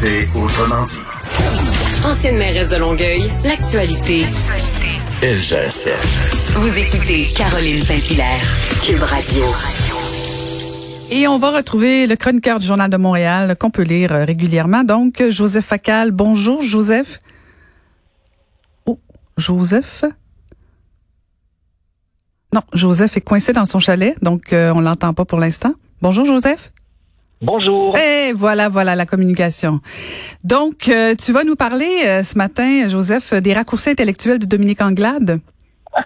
L'actualité autrement dit. Ancienne mairesse de Longueuil, l'actualité. LGSN. Vous écoutez Caroline Saint-Hilaire, Cube Radio. Et on va retrouver le chroniqueur du Journal de Montréal qu'on peut lire euh, régulièrement. Donc, Joseph Facal. Bonjour, Joseph. Oh, Joseph? Non, Joseph est coincé dans son chalet, donc euh, on l'entend pas pour l'instant. Bonjour, Joseph. Bonjour. Et voilà, voilà la communication. Donc, euh, tu vas nous parler euh, ce matin, Joseph, des raccourcis intellectuels de Dominique Anglade?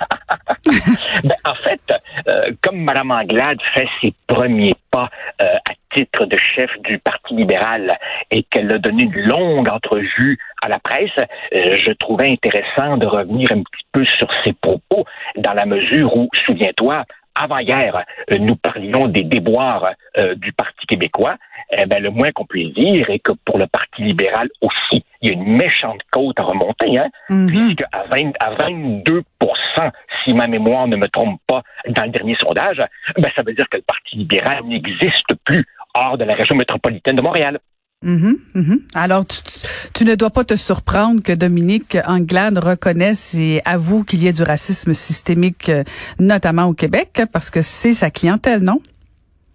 ben, en fait, euh, comme Mme Anglade fait ses premiers pas à titre de chef du Parti libéral et qu'elle a donné une longue entrevue à la presse, je trouvais intéressant de revenir un petit peu sur ses propos dans la mesure où, souviens-toi, avant-hier, euh, nous parlions des déboires euh, du Parti québécois. Eh ben, le moins qu'on puisse dire est que pour le Parti libéral aussi, il y a une méchante côte à remonter, hein, Mhm. puisque à, 20, à 22 si ma mémoire ne me trompe pas dans le dernier sondage, ben, ça veut dire que le Parti libéral n'existe plus hors de la région métropolitaine de Montréal. Mhm, mhm. Alors, tu, tu- tu ne dois pas te surprendre que Dominique Anglade reconnaisse et avoue qu'il y ait du racisme systémique, euh, notamment au Québec, parce que c'est sa clientèle, non?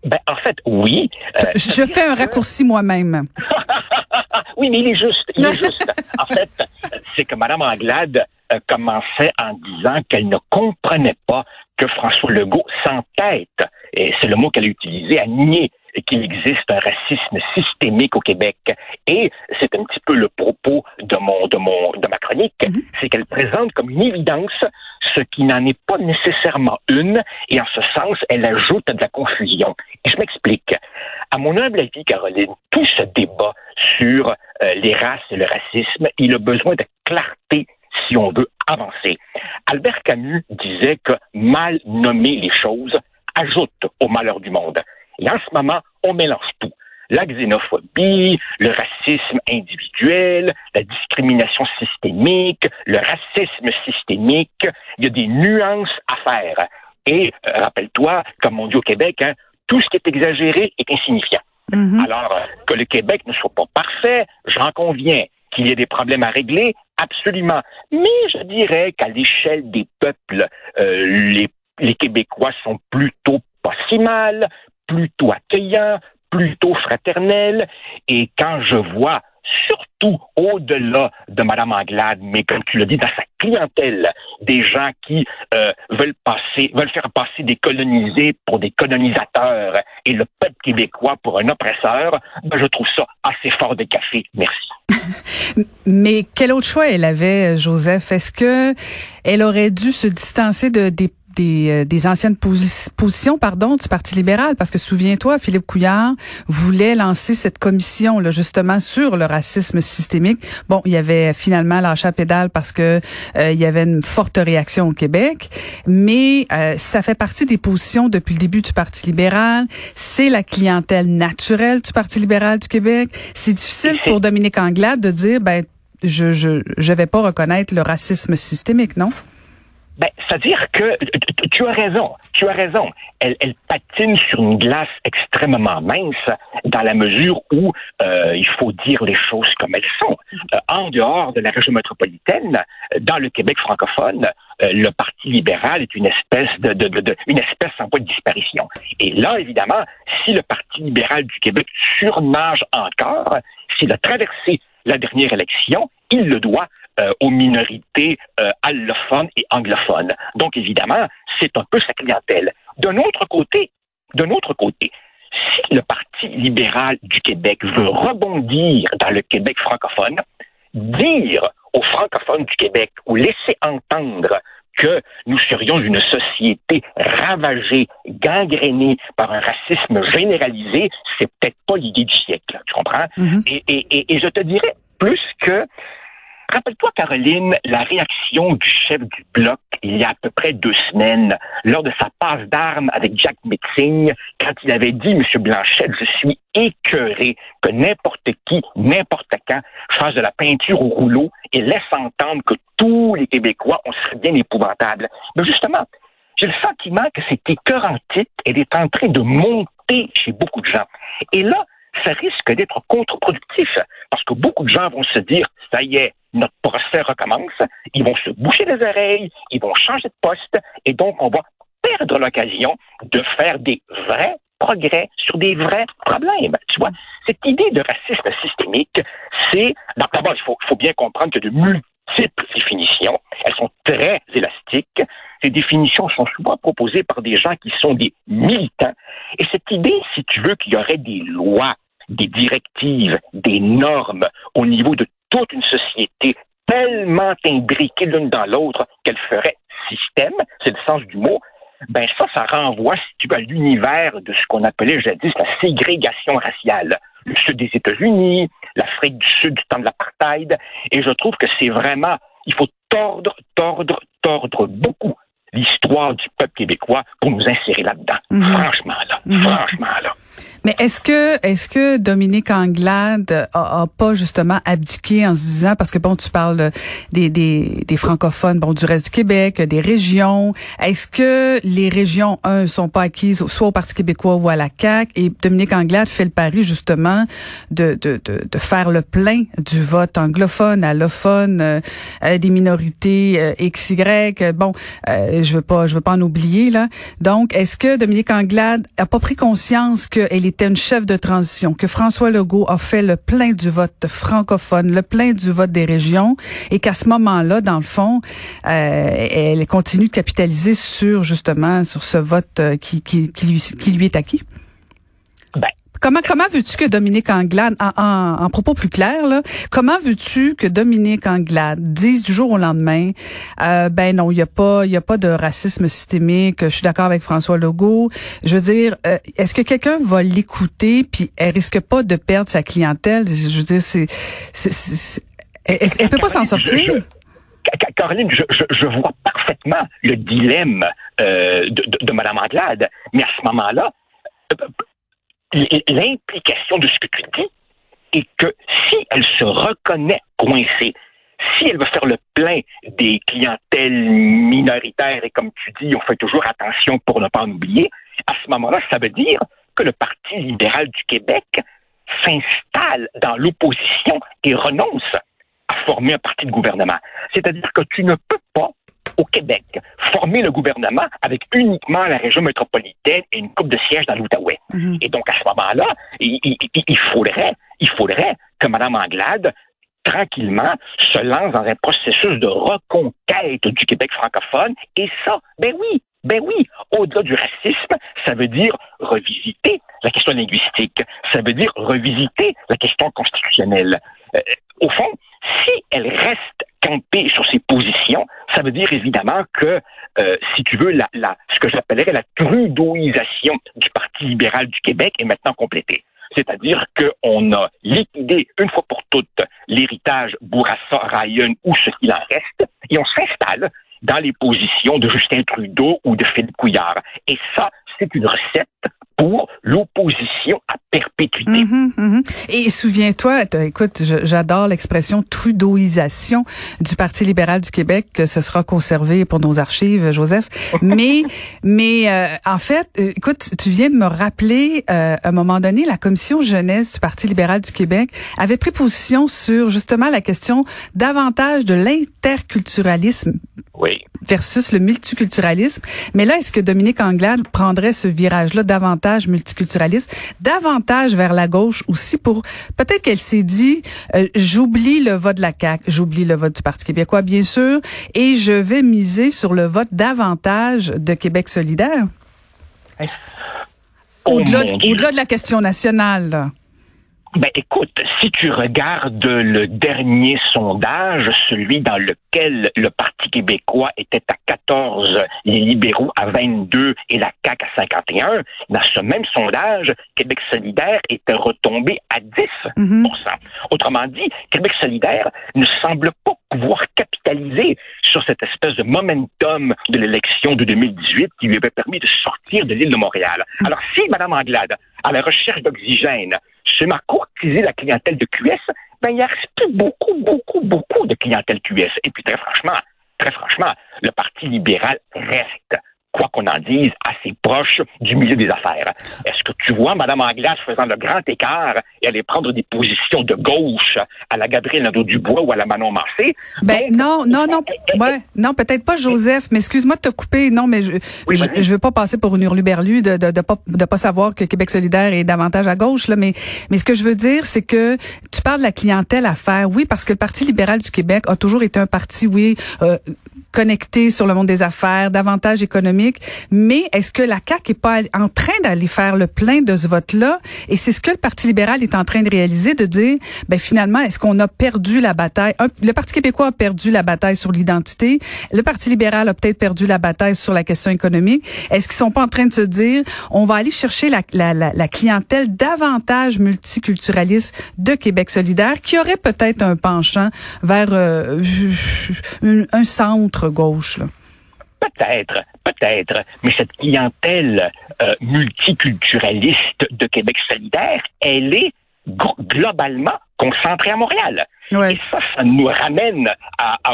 Ben, en fait, oui. Euh, Je, je fais un raccourci moi-même. oui, mais il est juste. Il est juste. En fait, c'est que Mme Anglade euh, commençait en disant qu'elle ne comprenait pas que François Legault s'entête, et c'est le mot qu'elle a utilisé, à nier qu'il existe un racisme systémique au Québec. Et c'est un petit peu le propos de mon de mon de ma chronique, c'est qu'elle présente comme une évidence ce qui n'en est pas nécessairement une, et en ce sens, elle ajoute de la confusion. Et je m'explique. À mon humble avis, Caroline, tout ce débat sur euh, les races et le racisme, il a besoin de clarté si on veut avancer. Albert Camus disait que mal nommer les choses ajoute au malheur du monde. Et en ce moment, on mélange tout. La xénophobie, le racisme individuel, la discrimination systémique, le racisme systémique, il y a des nuances à faire. Et euh, rappelle-toi, comme on dit au Québec, hein, tout ce qui est exagéré est insignifiant. Mhm. Alors, euh, que le Québec ne soit pas parfait, j'en conviens. Qu'il y ait des problèmes à régler, absolument. Mais je dirais qu'à l'échelle des peuples, euh, les, les Québécois sont plutôt pas si mal, plutôt accueillants, plutôt fraternels. Et quand je vois, surtout au-delà de Mme Anglade, mais comme tu l'as dit, dans sa clientèle, des gens qui euh, veulent passer, veulent faire passer des colonisés pour des colonisateurs et le peuple québécois pour un oppresseur, ben, je trouve ça assez fort de café. Merci. Mais quel autre choix elle avait, Joseph? Est-ce que elle aurait dû se distancer de, des, des, euh, des anciennes posi- positions pardon, du Parti libéral? Parce que souviens-toi, Philippe Couillard voulait lancer cette commission là, justement sur le racisme systémique. Bon, il y avait finalement lâché la pédale parce que euh, il y avait une forte réaction au Québec, mais euh, ça fait partie des positions depuis le début du Parti libéral. C'est la clientèle naturelle du Parti libéral du Québec. C'est difficile pour Dominique Anglade de dire, ben, je je je vais pas reconnaître le racisme systémique, non? Ben, c'est-à-dire que tu- as raison, tu as raison. Elle, elle patine sur une glace extrêmement mince dans la mesure où euh, il faut dire les choses comme elles sont. Euh, en dehors de la région métropolitaine, dans le Québec francophone, euh, le Parti libéral est une espèce de, de- de- une espèce en voie de disparition. Et là, évidemment, si le Parti libéral du Québec surnage encore, s'il a traversé la dernière élection, il le doit euh, aux minorités euh, allophones et anglophones. Donc, évidemment, c'est un peu sa clientèle. D'un autre côté, d'un autre côté, si le Parti libéral du Québec veut rebondir dans le Québec francophone, dire aux francophones du Québec ou laisser entendre que nous serions une société ravagée, gangrénée par un racisme généralisé, c'est peut-être pas l'idée du siècle, tu comprends? Mhm. Et, et, et, et je te dirais plus que Rappelle-toi, Caroline, la réaction du chef du bloc il y a à peu près deux semaines, lors de sa passe d'armes avec Jack Metzing, quand il avait dit, M. Blanchette, je suis écœuré que n'importe qui, n'importe quand, fasse de la peinture au rouleau et laisse entendre que tous les Québécois, on serait bien épouvantables. Mais justement, j'ai le sentiment que cette écœurantite, elle est en train de monter chez beaucoup de gens. Et là, ça risque d'être contre-productif parce que beaucoup de gens vont se dire, ça y est, notre procès recommence, ils vont se boucher les oreilles, ils vont changer de poste et donc on va perdre l'occasion de faire des vrais progrès sur des vrais problèmes. Tu vois, cette idée de racisme systémique, c'est, d'abord, il faut, faut bien comprendre que de multiples définitions, elles sont très élastiques. Ces définitions sont souvent proposées par des gens qui sont des militants. Et cette idée, si tu veux, qu'il y aurait des lois, des directives, des normes au niveau de toute une société tellement imbriquée l'une dans l'autre qu'elle ferait système, c'est le sens du mot, ben ça, ça renvoie, si tu veux, à l'univers de ce qu'on appelait jadis la ségrégation raciale. Le sud des États-Unis, l'Afrique du Sud du temps de l'apartheid, et je trouve que c'est vraiment, il faut tordre, tordre, tordre beaucoup l'histoire du peuple québécois pour nous insérer là-dedans. Mhm. Franchement, là. Mhm. Franchement, là. Mais est-ce que est-ce que Dominique Anglade a, pas justement abdiqué en se disant parce que bon tu parles des, des, des francophones bon du reste du Québec des régions. Est-ce que les régions un sont pas acquises soit au Parti québécois ou à la CAQ et Dominique Anglade fait le pari justement de de, de, de faire le plein du vote anglophone allophone euh, des minorités euh, XY bon euh, je veux pas je veux pas en oublier là. Donc est-ce que Dominique Anglade a pas pris conscience qu'elle était une chef de transition, que François Legault a fait le plein du vote francophone, le plein du vote des régions, et qu'à ce moment-là, dans le fond, euh, elle continue de capitaliser sur justement sur ce vote euh, qui, qui, qui, lui, qui lui est acquis? Comment comment veux-tu que Dominique Anglade, en, en, propos plus clairs, là, comment veux-tu que Dominique Anglade dise du jour au lendemain, euh, ben non, il y a pas il y a pas de racisme systémique. Je suis d'accord avec François Legault. Je veux dire, euh, est-ce que quelqu'un va l'écouter puis elle risque pas de perdre sa clientèle? Je veux dire, c'est, c'est, elle, elle, peut pas s'en sortir. Caroline, je, je, je, vois parfaitement le dilemme euh, de, de, de Mme Anglade, mais à ce moment-là, l'implication de ce que tu dis est que si elle se reconnaît coincée, si elle veut faire le plein des clientèles minoritaires, et comme tu dis, on fait toujours attention pour ne pas en oublier, à ce moment-là, ça veut dire que le Parti libéral du Québec s'installe dans l'opposition et renonce à former un parti de gouvernement. C'est-à-dire que tu ne peux pas au Québec, former le gouvernement avec uniquement la région métropolitaine et une coupe de sièges dans l'Outaouais. Mhm. Et donc, à ce moment-là, il, il, faudrait, il faudrait que Mme Anglade tranquillement se lance dans un processus de reconquête du Québec francophone. Et ça, ben oui, ben oui, au-delà du racisme, ça veut dire revisiter la question linguistique, ça veut dire revisiter la question constitutionnelle. Euh, au fond, si elle reste campée sur ses positions, ça veut dire évidemment que, euh, si tu veux, la, ce que j'appellerais la trudeauisation du Parti libéral du Québec est maintenant complétée. C'est-à-dire qu'on a liquidé une fois pour toutes l'héritage Bourassa, Ryan ou ce qu'il en reste, et on s'installe dans les positions de Justin Trudeau ou de Philippe Couillard. Et ça, c'est une recette pour l'opposition à perpétuité. Mhm, mhm. Et souviens-toi, écoute, j'adore l'expression trudeauisation du Parti libéral du Québec, que ce sera conservé pour nos archives, Joseph. Mais, mais euh, en fait, euh, écoute, tu viens de me rappeler, euh, à un moment donné, la commission jeunesse du Parti libéral du Québec avait pris position sur justement la question davantage de l'interculturalisme oui. Versus le multiculturalisme. Mais là, est-ce que Dominique Anglade prendrait ce virage-là davantage multiculturaliste, davantage vers la gauche aussi pour peut-être qu'elle s'est dit euh, j'oublie le vote de la CAQ, j'oublie le vote du Parti québécois bien sûr et je vais miser sur le vote davantage de Québec solidaire? Au-delà au de la question nationale. Ben écoute, si tu regardes le dernier sondage, celui dans lequel le Parti québécois était à 14, les libéraux à 22 et la CAQ à 51, dans ce même sondage, Québec solidaire était retombé à 10 mhm. Autrement dit, Québec solidaire ne semble pas pouvoir capitaliser sur cette espèce de momentum de l'élection de 2018 qui lui avait permis de sortir de l'île de Montréal. Mhm. Alors si Mme Anglade, à la recherche d'oxygène, se m'a courtisé la clientèle de QS, ben, il reste plus beaucoup, beaucoup, beaucoup de clientèle QS. Et puis, très franchement, très franchement, le Parti libéral reste quoi qu'on en dise, assez proche du milieu des affaires. Est-ce que tu vois Mme Anglas faisant le grand écart et aller prendre des positions de gauche à la Gabrielle Nadeau-Dubois ou à la Manon Massé? Ben, non, non, non, ouais, non, peut-être pas Joseph, mais excuse-moi de te couper. Non, mais je, je, veux pas passer pour une hurluberlue de, de, de pas, de pas savoir que Québec solidaire est davantage à gauche, là, mais, mais ce que je veux dire, c'est que tu parles de la clientèle à faire. Oui, parce que le Parti libéral du Québec a toujours été un parti, oui, euh, connecté sur le monde des affaires, davantage économique. Mais est-ce que la CAQ est pas en train d'aller faire le plein de ce vote-là? Et c'est ce que le Parti libéral est en train de réaliser, de dire, ben finalement, est-ce qu'on a perdu la bataille? le Parti québécois a perdu la bataille sur l'identité. Le Parti libéral a peut-être perdu la bataille sur la question économique. Est-ce qu'ils sont pas en train de se dire, on va aller chercher la, la, la, la clientèle davantage multiculturaliste de Québec solidaire, qui aurait peut-être un penchant vers euh, un centre gauche Peut-être, peut-être, mais cette clientèle euh, multiculturaliste de Québec solidaire, elle est globalement concentrée à Montréal. Et ça, ça nous ramène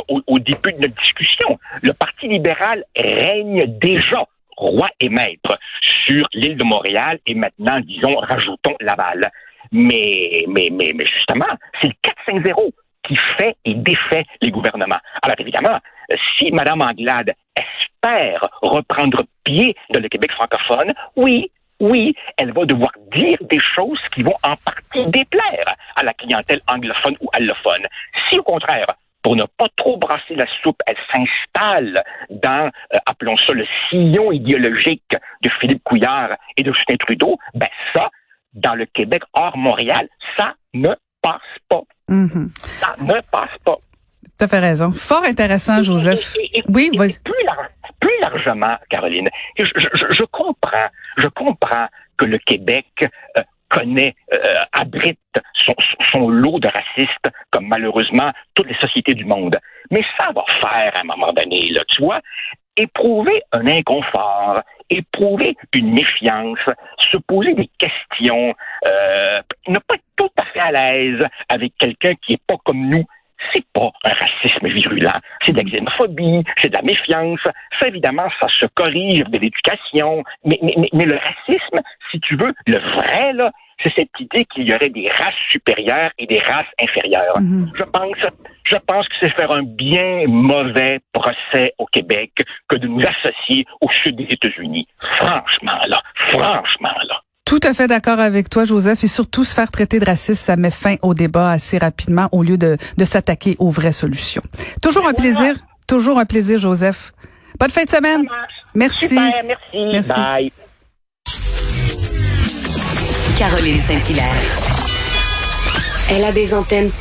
au, début de notre discussion. Le Parti libéral règne déjà roi et maître sur l'île de Montréal et maintenant, disons, rajoutons Laval. Mais, mais, mais, mais justement, c'est le 4-5-0 qui fait et défait les gouvernements. Alors évidemment, si Mme Anglade espère reprendre pied dans le Québec francophone, oui, oui, elle va devoir dire des choses qui vont en partie déplaire à la clientèle anglophone ou allophone. Si au contraire, pour ne pas trop brasser la soupe, elle s'installe dans, euh, appelons ça le sillon idéologique de Philippe Couillard et de Justin Trudeau, ben ça, dans le Québec hors Montréal, ça ne passe pas. Mm-hmm. Ça ne passe pas. Tu as fait raison. Fort intéressant, Joseph. oui, Plus, largement, Caroline, je, comprends, je comprends que le Québec euh, connaît, euh, abrite son, lot de racistes, comme malheureusement toutes les sociétés du monde. Mais ça va faire à un moment donné, là, tu vois, éprouver un inconfort, éprouver une méfiance, se poser des questions, euh, ne pas être tout à fait à l'aise avec quelqu'un qui est pas comme nous, c'est pas un racisme virulent, c'est de la xénophobie, c'est de la méfiance. Ça, évidemment, ça se corrige de l'éducation. Mais, mais, mais, le racisme, si tu veux, le vrai, là, c'est cette idée qu'il y aurait des races supérieures et des races inférieures. Mhm. Je pense, je pense que c'est faire un bien mauvais procès au Québec que de nous associer au sud des États-Unis. Franchement, là, franchement, là. Tout à fait d'accord avec toi, Joseph. Et surtout, se faire traiter de raciste, ça met fin au débat assez rapidement au lieu de, de s'attaquer aux vraies solutions. Toujours un plaisir. Toujours un plaisir, Joseph. Bonne fin de semaine. Merci. Super, merci. merci. Bye. Caroline Saint-Hilaire. Elle a des antennes